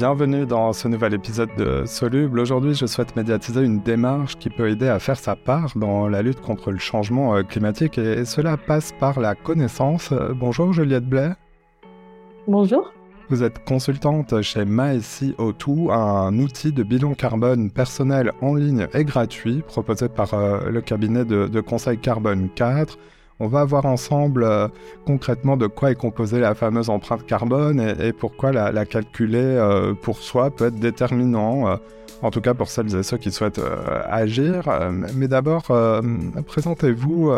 Bienvenue dans ce nouvel épisode de Soluble. Aujourd'hui, je souhaite médiatiser une démarche qui peut aider à faire sa part dans la lutte contre le changement euh, climatique et cela passe par la connaissance. Bonjour Juliette Blais. Bonjour. Vous êtes consultante chez MyCO2, un outil de bilan carbone personnel en ligne et gratuit proposé par euh, le cabinet de, de conseil Carbone 4. On va voir ensemble euh, concrètement de quoi est composée la fameuse empreinte carbone et, pourquoi la, calculer euh, pour soi peut être déterminant, euh, en tout cas pour celles et ceux qui souhaitent agir. mais d'abord, présentez-vous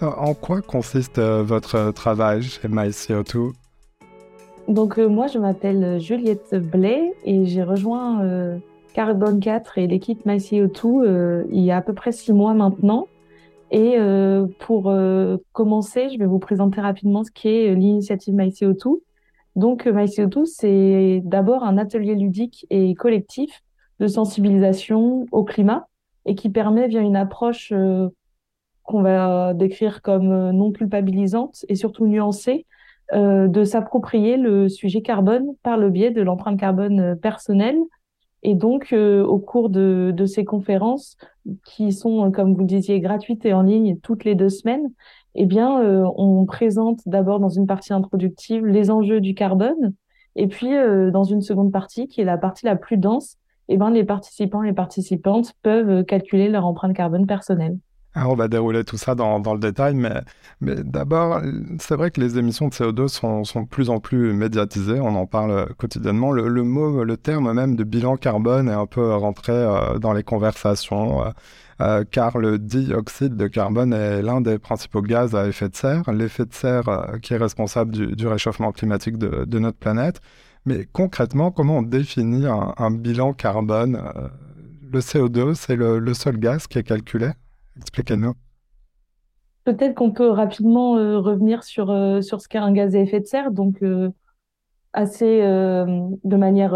en quoi consiste votre travail chez MyCO2? Donc moi, je m'appelle Juliette Blais et j'ai rejoint Carbone 4 et l'équipe MyCO2 il y a à peu près six mois maintenant. Et euh, pour euh, commencer, je vais vous présenter rapidement ce qu'est euh, l'initiative MyCO2. Donc, MyCO2, c'est d'abord un atelier ludique et collectif de sensibilisation au climat et qui permet, via une approche qu'on va décrire comme non culpabilisante et surtout nuancée, de s'approprier le sujet carbone par le biais de l'empreinte carbone personnelle et donc, euh, au cours de, ces conférences, qui sont, euh, comme vous le disiez, gratuites et en ligne toutes les deux semaines, eh bien, euh, on présente d'abord dans une partie introductive les enjeux du carbone, et puis dans une seconde partie, qui est la partie la plus dense, eh ben, les participants et les participantes peuvent calculer leur empreinte carbone personnelle. Ah, on va dérouler tout ça dans, le détail, mais, d'abord, c'est vrai que les émissions de CO2 sont, de plus en plus médiatisées, on en parle quotidiennement. Le, mot, le terme même de bilan carbone est un peu rentré euh, dans les conversations, euh, euh, car le dioxyde de carbone est l'un des principaux gaz à effet de serre, l'effet de serre qui est responsable du, réchauffement climatique de, notre planète. Mais concrètement, comment on définit un, bilan carbone Le CO2, c'est le seul gaz qui est calculé? Expliquez-nous. Peut-être qu'on peut rapidement euh, revenir sur, euh, sur ce qu'est un gaz à effet de serre, donc euh, assez, de manière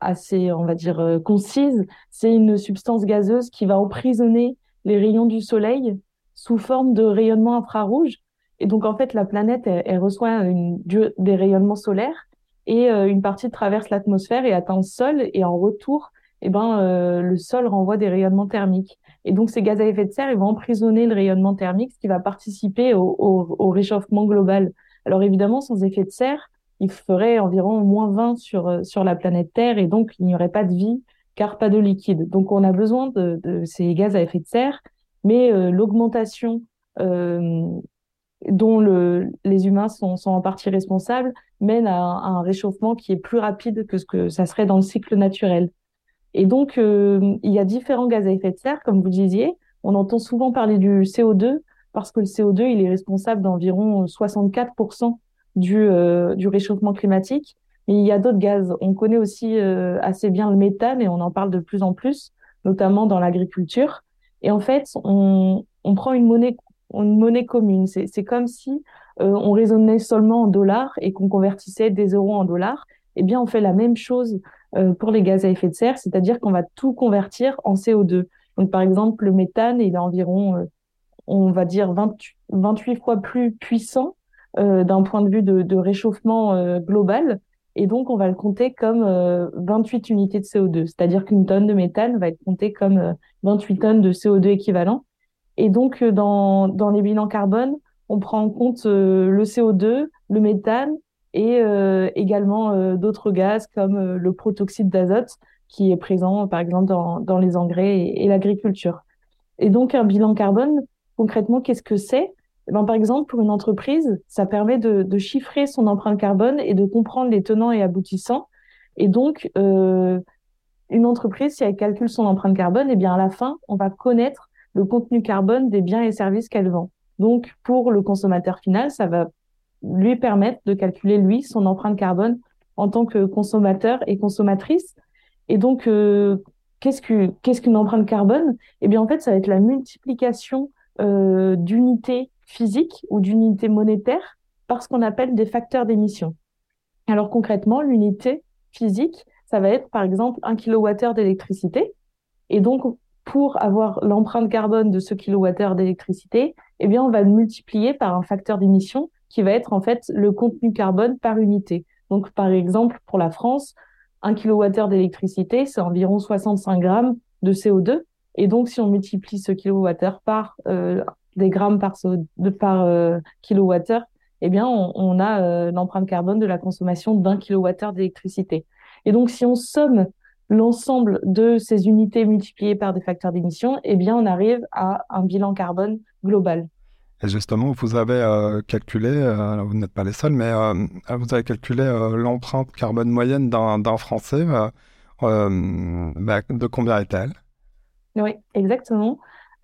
assez, on va dire, concise. C'est une substance gazeuse qui va emprisonner les rayons du soleil sous forme de rayonnement infrarouge. Et donc, en fait, la planète, reçoit des rayonnements solaires et une partie traverse l'atmosphère et atteint le sol. Et en retour, eh ben, le sol renvoie des rayonnements thermiques. Et donc, ces gaz à effet de serre, ils vont emprisonner le rayonnement thermique, ce qui va participer au, réchauffement global. Alors, évidemment, sans effet de serre, il ferait environ moins 20 sur, euh, sur la planète Terre et donc il n'y aurait pas de vie car pas de liquide. Donc, on a besoin de, ces gaz à effet de serre, mais euh, l'augmentation euh, dont le, les humains sont, en partie responsables mène à un réchauffement qui est plus rapide que ce que ça serait dans le cycle naturel. Et donc, euh, il y a différents gaz à effet de serre, comme vous disiez. On entend souvent parler du CO2 parce que le CO2, il est responsable d'environ 64% du, euh, du réchauffement climatique. Mais il y a d'autres gaz. On connaît aussi euh, assez bien le méthane et on en parle de plus en plus, notamment dans l'agriculture. Et en fait, on, prend une monnaie, une monnaie commune. C'est comme si on raisonnait seulement en dollars et qu'on convertissait des euros en dollars. Eh bien, on fait la même chose pour les gaz à effet de serre, c'est-à-dire qu'on va tout convertir en CO2. Donc, par exemple, le méthane, il est environ, euh, on va dire, 28 fois plus puissant euh, d'un point de vue de, réchauffement global. Et donc, on va le compter comme 28 unités de CO2. C'est-à-dire qu'une tonne de méthane va être comptée comme 28 tonnes de CO2 équivalent. Et donc, dans, dans les bilans carbone, on prend en compte le CO2, le méthane et euh, également euh, d'autres gaz comme euh, le protoxyde d'azote qui est présent par exemple dans, dans les engrais et, l'agriculture. Et donc un bilan carbone, concrètement, qu'est-ce que c'est? Eh ben, Par exemple, pour une entreprise, ça permet de, chiffrer son empreinte carbone et de comprendre les tenants et aboutissants. Et donc, une entreprise, si elle calcule son empreinte carbone, eh bien à la fin, on va connaître le contenu carbone des biens et services qu'elle vend. Donc, pour le consommateur final, ça va lui permettre de calculer, lui, son empreinte carbone en tant que consommateur et consommatrice. Et donc, euh, qu'est-ce qu'une empreinte carbone? Eh bien, en fait, ça va être la multiplication euh, d'unités physiques ou d'unités monétaires par ce qu'on appelle des facteurs d'émission. Alors, concrètement, l'unité physique, ça va être, par exemple, un kilowattheure d'électricité. Et donc, pour avoir l'empreinte carbone de ce kilowattheure d'électricité, eh bien, on va le multiplier par un facteur d'émission qui va être en fait le contenu carbone par unité. Donc, par exemple, pour la France, 1 kWh d'électricité, c'est environ 65 grammes de CO2. Et donc, si on multiplie ce kilowattheure par euh, des grammes par, de, par euh, kilowattheure, eh bien, on, on a euh, l'empreinte carbone de la consommation d'un kilowattheure d'électricité. Et donc, si on somme l'ensemble de ces unités multipliées par des facteurs d'émission, eh bien, on arrive à un bilan carbone global. Et justement, vous avez euh, calculé, euh, vous n'êtes pas les seuls, mais euh, vous avez calculé l'empreinte carbone moyenne d'un Français. Bah, de combien est-elle? Oui, exactement.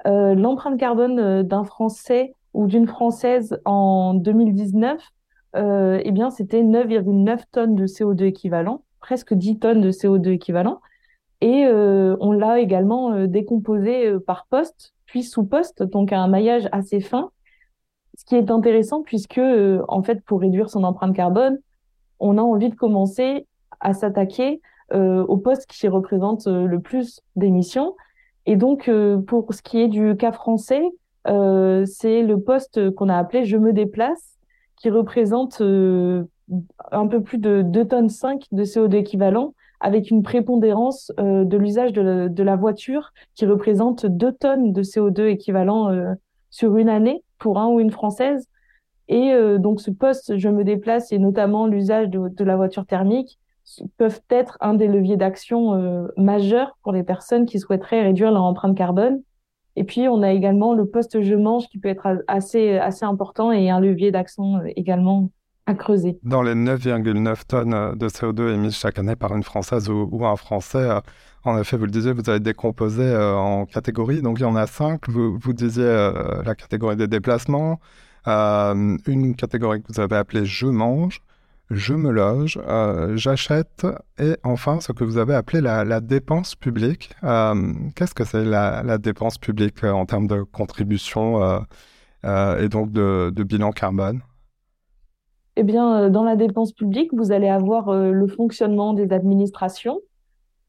l'empreinte carbone d'un Français ou d'une Française en 2019, eh bien, c'était 9,9 tonnes de CO2 équivalent, presque 10 tonnes de CO2 équivalent. Et on l'a également décomposé par poste, puis sous poste, donc à un maillage assez fin ce qui est intéressant puisque, euh, en fait, pour réduire son empreinte carbone, on a envie de commencer à s'attaquer euh, au poste qui représente euh, le plus d'émissions. Et donc, pour ce qui est du cas français, c'est le poste qu'on a appelé Je me déplace, qui représente un peu plus de 2 tonnes 5 de CO2 équivalent, avec une prépondérance de l'usage de, de, la voiture qui représente 2 tonnes de CO2 équivalent sur une année pour un ou une française. Et euh, donc ce poste, je me déplace, et notamment l'usage de, la voiture thermique, peuvent être un des leviers d'action euh, majeurs pour les personnes qui souhaiteraient réduire leur empreinte carbone. Et puis, on a également le poste je mange qui peut être assez, assez important et un levier d'action euh, également à creuser. Dans les 9,9 tonnes de CO2 émises chaque année par une Française ou un Français, en effet, vous le disiez, vous avez décomposé euh, en catégories. Donc, il y en a cinq. Vous, disiez euh, la catégorie des déplacements, euh, une catégorie que vous avez appelée Je mange, Je me loge, J'achète, et enfin, ce que vous avez appelé la, dépense publique. Qu'est-ce que c'est la, dépense publique en termes de contribution et donc de bilan carbone? Eh bien, dans la dépense publique, vous allez avoir le fonctionnement des administrations,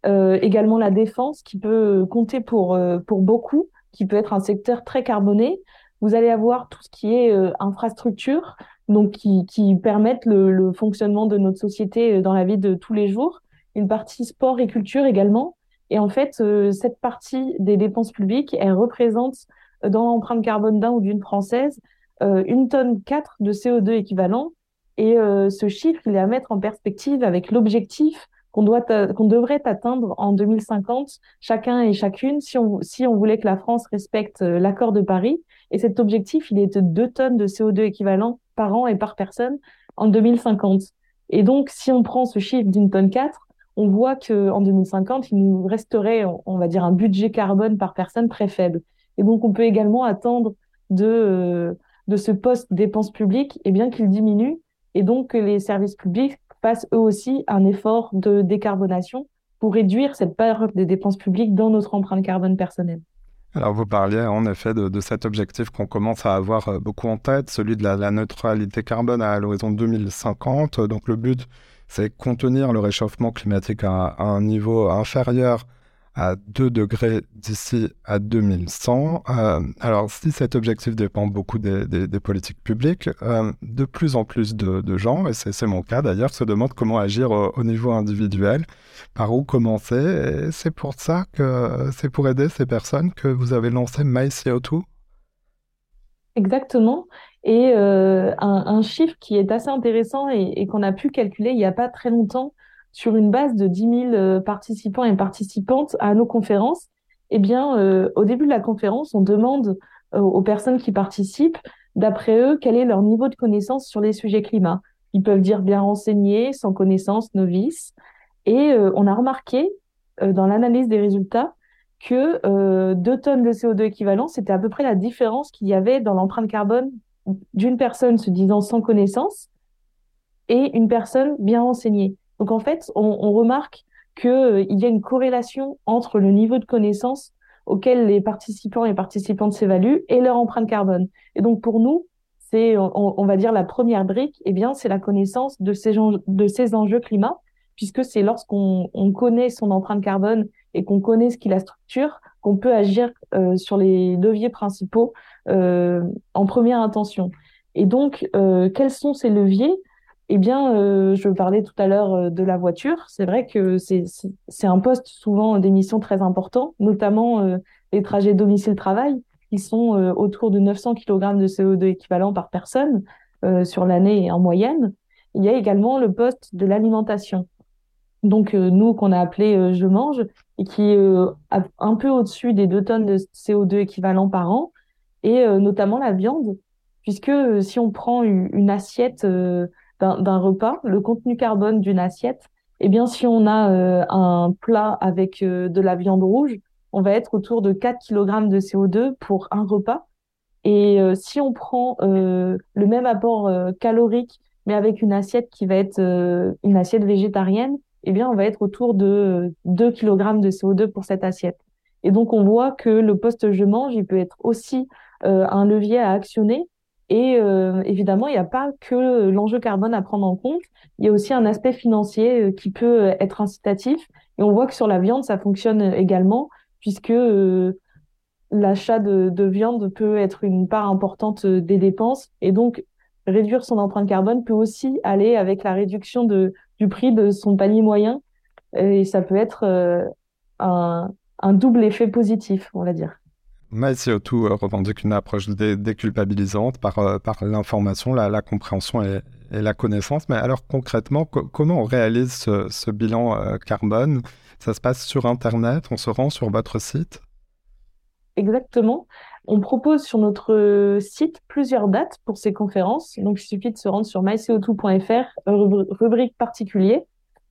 euh, également la défense qui peut compter pour, euh, pour beaucoup, qui peut être un secteur très carboné. Vous allez avoir tout ce qui est euh, infrastructure, donc qui, qui permettent le, le, fonctionnement de notre société dans la vie de tous les jours. Une partie sport et culture également. Et en fait, cette partie des dépenses publiques, elle représente dans l'empreinte carbone d'un ou d'une française une tonne 4 de CO2 équivalent. Et ce chiffre, il est à mettre en perspective avec l'objectif qu'on doit qu'on devrait atteindre en 2050 chacun et chacune si on si on voulait que la France respecte euh, l'accord de Paris. Et cet objectif il est de 2 tonnes de CO2 équivalent par an et par personne en 2050 et donc si on prend ce chiffre d'une tonne 4 on voit que en 2050 il nous resterait on va dire un budget carbone par personne très faible. Et donc on peut également attendre de euh, de ce poste dépenses publiques et bien qu'il diminue et donc que les services publics fassent eux aussi un effort de décarbonation pour réduire cette part des dépenses publiques dans notre empreinte carbone personnelle. Alors vous parliez en effet de, cet objectif qu'on commence à avoir euh, beaucoup en tête, celui de la, neutralité carbone à l'horizon 2050. Donc le but, c'est contenir le réchauffement climatique à un niveau inférieur à 2 degrés d'ici à 2100. Euh, alors, si cet objectif dépend beaucoup des, politiques publiques, euh, de plus en plus de, gens, et c'est mon cas d'ailleurs, se demandent comment agir au, niveau individuel, par où commencer. Et c'est pour ça que c'est pour aider ces personnes que vous avez lancé MyCO2. Exactement. Et euh, un, chiffre qui est assez intéressant et, et qu'on a pu calculer il n'y a pas très longtemps, sur une base de 10 000 euh, participants et participantes à nos conférences, eh bien, euh, au début de la conférence, on demande euh, aux personnes qui participent, d'après eux, quel est leur niveau de connaissance sur les sujets climat. Ils peuvent dire bien renseignés, sans connaissance, novices. Et on a remarqué dans l'analyse des résultats que 2 tonnes de CO2 équivalent, c'était à peu près la différence qu'il y avait dans l'empreinte carbone d'une personne se disant sans connaissance et une personne bien renseignée. Donc en fait, on, remarque qu'il euh, y a une corrélation entre le niveau de connaissance auquel les participants et participantes s'évaluent et leur empreinte carbone. Et donc pour nous, c'est, on, va dire, la première brique, eh bien, c'est la connaissance de ces, enjeux climat, puisque c'est lorsqu'on connaît son empreinte carbone et qu'on connaît ce qui la structure qu'on peut agir euh, sur les leviers principaux euh, en première intention. Et donc, quels sont ces leviers? Eh bien, euh, je parlais tout à l'heure euh, de la voiture. C'est vrai que c'est un poste souvent d'émission très important, notamment euh, les trajets domicile-travail, qui sont autour de 900 kg de CO2 équivalent par personne sur l'année en moyenne. Il y a également le poste de l'alimentation. Donc, nous, qu'on a appelé Je mange, et qui est un peu au-dessus des 2 tonnes de CO2 équivalent par an, et notamment la viande, puisque si on prend une assiette d'un repas, le contenu carbone d'une assiette, eh bien, si on a euh, un plat avec euh, de la viande rouge, on va être autour de 4 kg de CO2 pour un repas. Et euh, si on prend le même apport calorique, mais avec une assiette qui va être une assiette végétarienne, eh bien, on va être autour de 2 kg de CO2 pour cette assiette. Et donc, on voit que le poste je mange, il peut être aussi un levier à actionner et euh, évidemment, il n'y a pas que l'enjeu carbone à prendre en compte, il y a aussi un aspect financier euh, qui peut euh, être incitatif. Et on voit que sur la viande, ça fonctionne également, puisque l'achat de, viande peut être une part importante des dépenses. Et donc, réduire son empreinte carbone peut aussi aller avec la réduction du prix de son panier moyen. Et ça peut être un double effet positif, on va dire. MyCO2 euh, revendique une approche déculpabilisante par, euh, par l'information, la, compréhension et, la connaissance. Mais alors concrètement, comment on réalise ce, bilan euh, carbone? Ça se passe sur Internet? On se rend sur votre site? Exactement. On propose sur notre site plusieurs dates pour ces conférences. Donc, il suffit de se rendre sur myco2.fr, rubrique particulier.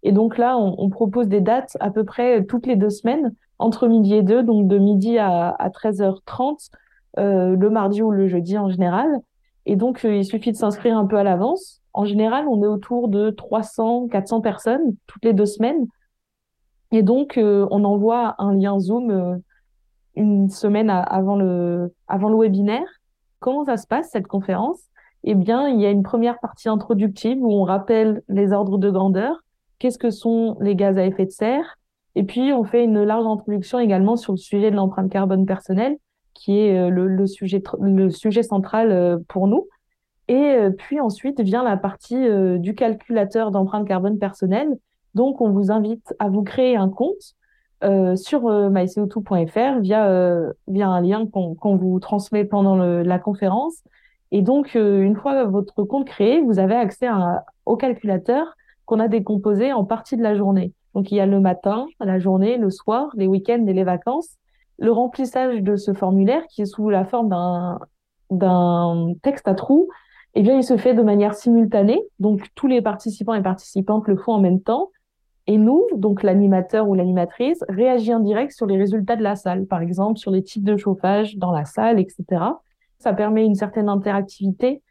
Et donc là, on, propose des dates à peu près toutes les deux semaines entre midi et deux, donc de midi à, 13h30, euh, le mardi ou le jeudi en général. Et donc, euh, il suffit de s'inscrire un peu à l'avance. En général, on est autour de 300, 400 personnes toutes les deux semaines. Et donc, euh, on envoie un lien Zoom une semaine avant, le, avant le webinaire. Comment ça se passe, cette conférence? Eh bien, il y a une première partie introductive où on rappelle les ordres de grandeur. Qu'est-ce que sont les gaz à effet de serre et puis, on fait une large introduction également sur le sujet de l'empreinte carbone personnelle, qui est euh, le, sujet, le sujet central euh, pour nous. Et euh, puis ensuite vient la partie du calculateur d'empreinte carbone personnelle. Donc, on vous invite à vous créer un compte sur myco2.fr via, via un lien qu'on vous transmet pendant la conférence. Et donc, une fois votre compte créé, vous avez accès au calculateur qu'on a décomposé en partie de la journée. Donc il y a le matin, la journée, le soir, les week-ends et les vacances. Le remplissage de ce formulaire, qui est sous la forme d'un texte à trous, eh bien, il se fait de manière simultanée. Donc, tous les participants et participantes le font en même temps. Et nous, donc l'animateur ou l'animatrice, réagit en direct sur les résultats de la salle, par exemple sur les types de chauffage dans la salle, etc. Ça permet une certaine interactivité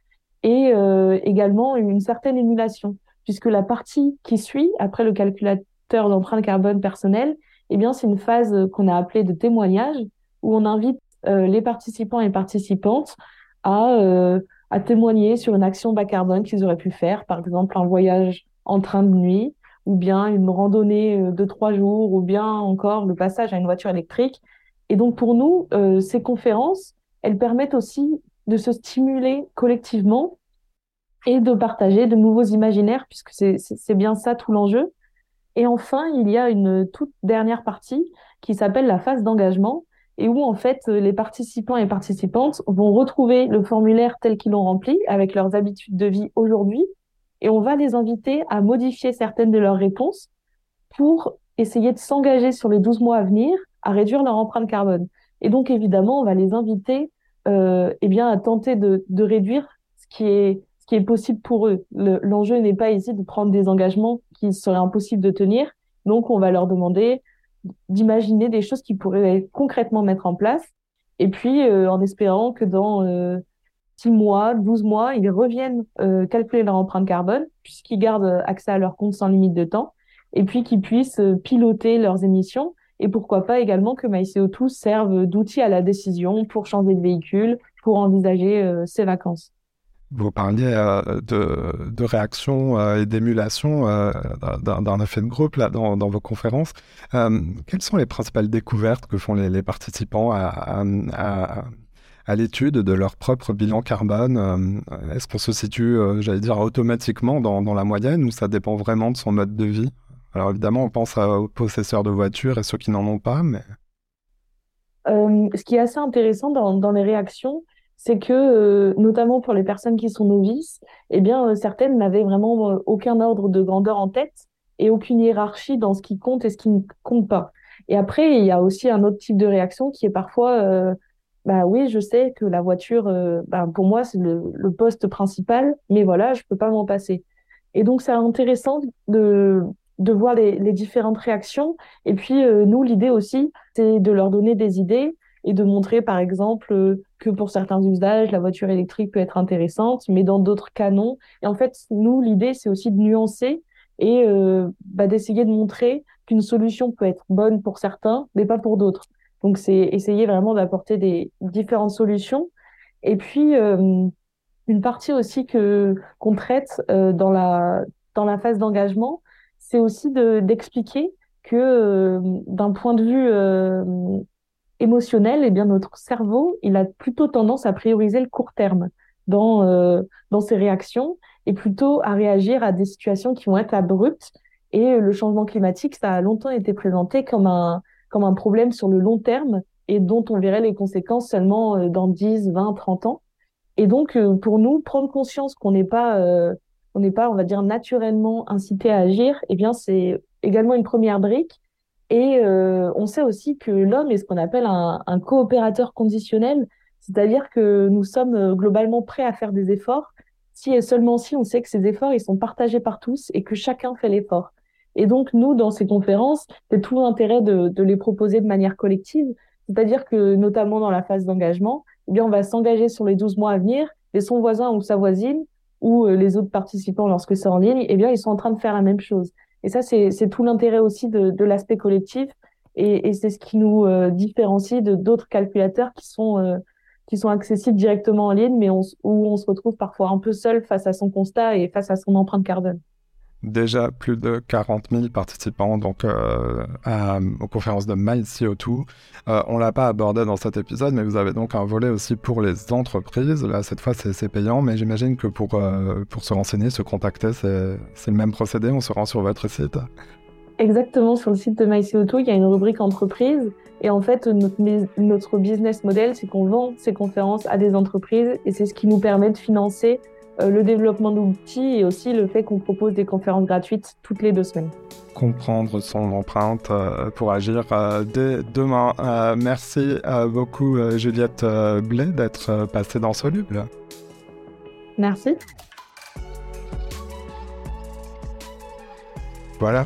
et euh, également une certaine émulation, puisque la partie qui suit, après le calculateur, d'empreinte carbone personnelle, eh bien, c'est une phase qu'on a appelée de témoignage où on invite euh, les participants et participantes à, euh, à témoigner sur une action bas carbone qu'ils auraient pu faire, par exemple un voyage en train de nuit, ou bien une randonnée euh, de trois jours, ou bien encore le passage à une voiture électrique. Et donc pour nous, ces conférences, elles permettent aussi de se stimuler collectivement et de partager de nouveaux imaginaires, puisque c'est bien ça tout l'enjeu. Et enfin, il y a une toute dernière partie qui s'appelle la phase d'engagement et où en fait les participants et participantes vont retrouver le formulaire tel qu'ils l'ont rempli avec leurs habitudes de vie aujourd'hui et on va les inviter à modifier certaines de leurs réponses pour essayer de s'engager sur les 12 mois à venir à réduire leur empreinte carbone. Et donc évidemment, on va les inviter euh, eh bien, à tenter de, de réduire ce qui est qui est possible pour eux. L'enjeu n'est pas ici de prendre des engagements qui seraient impossibles de tenir. Donc, on va leur demander d'imaginer des choses qu'ils pourraient concrètement mettre en place. Et puis, euh, en espérant que dans euh, 6 mois, 12 mois, ils reviennent euh, calculer leur empreinte carbone, puisqu'ils gardent accès à leur compte sans limite de temps, et puis qu'ils puissent euh, piloter leurs émissions. Et pourquoi pas également que MyCO2 serve d'outil à la décision pour changer de véhicule, pour envisager euh, ses vacances. Vous parliez euh, de, de, réaction euh, et d'émulation euh, d'un effet de groupe là, dans, vos conférences. quelles sont les principales découvertes que font les, participants à, l'étude de leur propre bilan carbone. Est-ce qu'on se situe, j'allais dire, automatiquement dans, la moyenne ou ça dépend vraiment de son mode de vie? Alors évidemment, on pense aux possesseurs de voitures et ceux qui n'en ont pas, mais... ce qui est assez intéressant dans les réactions, c'est que, notamment pour les personnes qui sont novices, eh bien, certaines n'avaient vraiment aucun ordre de grandeur en tête et aucune hiérarchie dans ce qui compte et ce qui ne compte pas. Et après, il y a aussi un autre type de réaction qui est parfois, euh, bah oui, je sais que la voiture, euh, bah, pour moi, c'est le, poste principal, mais voilà, je peux pas m'en passer. Et donc, c'est intéressant de, de voir les, différentes réactions. Et puis, euh, nous, l'idée aussi, c'est de leur donner des idées et de montrer, par exemple, euh, que pour certains usages, la voiture électrique peut être intéressante, mais dans d'autres cas, non. Et en fait, nous, l'idée, c'est aussi de nuancer et euh, bah, d'essayer de montrer qu'une solution peut être bonne pour certains, mais pas pour d'autres. Donc, c'est essayer vraiment d'apporter des différentes solutions. Et puis, euh, une partie aussi que qu'on traite dans la dans la phase d'engagement, c'est aussi de d'expliquer que d'un point de vue émotionnel, eh bien notre cerveau, il a plutôt tendance à prioriser le court terme dans dans ses réactions et plutôt à réagir à des situations qui vont être abruptes. Et le changement climatique, ça a longtemps été présenté comme un, comme un problème sur le long terme et dont on verrait les conséquences seulement euh, dans 10, 20, 30 ans. Et donc, euh, pour nous, prendre conscience qu'on n'est pas, euh, on n'est pas, on va dire, naturellement incité à agir, eh bien, c'est également une première brique. Et on sait aussi que l'homme est ce qu'on appelle un, coopérateur conditionnel, c'est-à-dire que nous sommes globalement prêts à faire des efforts, si et seulement si on sait que ces efforts, ils sont partagés par tous et que chacun fait l'effort. Et donc, nous, dans ces conférences, c'est tout l'intérêt de, les proposer de manière collective. C'est-à-dire que, notamment dans la phase d'engagement, eh bien, on va s'engager sur les 12 mois à venir et son voisin ou sa voisine ou euh, les autres participants lorsque c'est en ligne, eh bien, ils sont en train de faire la même chose. Et ça, c'est tout l'intérêt aussi de l'aspect collectif et, c'est ce qui nous euh, différencie de d'autres calculateurs qui sont euh, qui sont accessibles directement en ligne, mais où on se retrouve parfois un peu seul face à son constat et face à son empreinte carbone. Déjà plus de 40 000 participants donc euh, à, aux conférences de MyCO2. Euh, on l'a pas abordé dans cet épisode, mais vous avez donc un volet aussi pour les entreprises. Là, cette fois, c'est payant, mais j'imagine que pour, pour se renseigner, se contacter, c'est le même procédé. On se rend sur votre site. Exactement, sur le site de MyCO2, il y a une rubrique entreprise. Et en fait, notre, notre business model, c'est qu'on vend ces conférences à des entreprises et c'est ce qui nous permet de financer euh, le développement d'outils et aussi le fait qu'on propose des conférences gratuites toutes les deux semaines. Comprendre son empreinte euh, pour agir euh, dès demain. merci beaucoup Juliette Blais d'être passée dans Soluble. Merci. Voilà,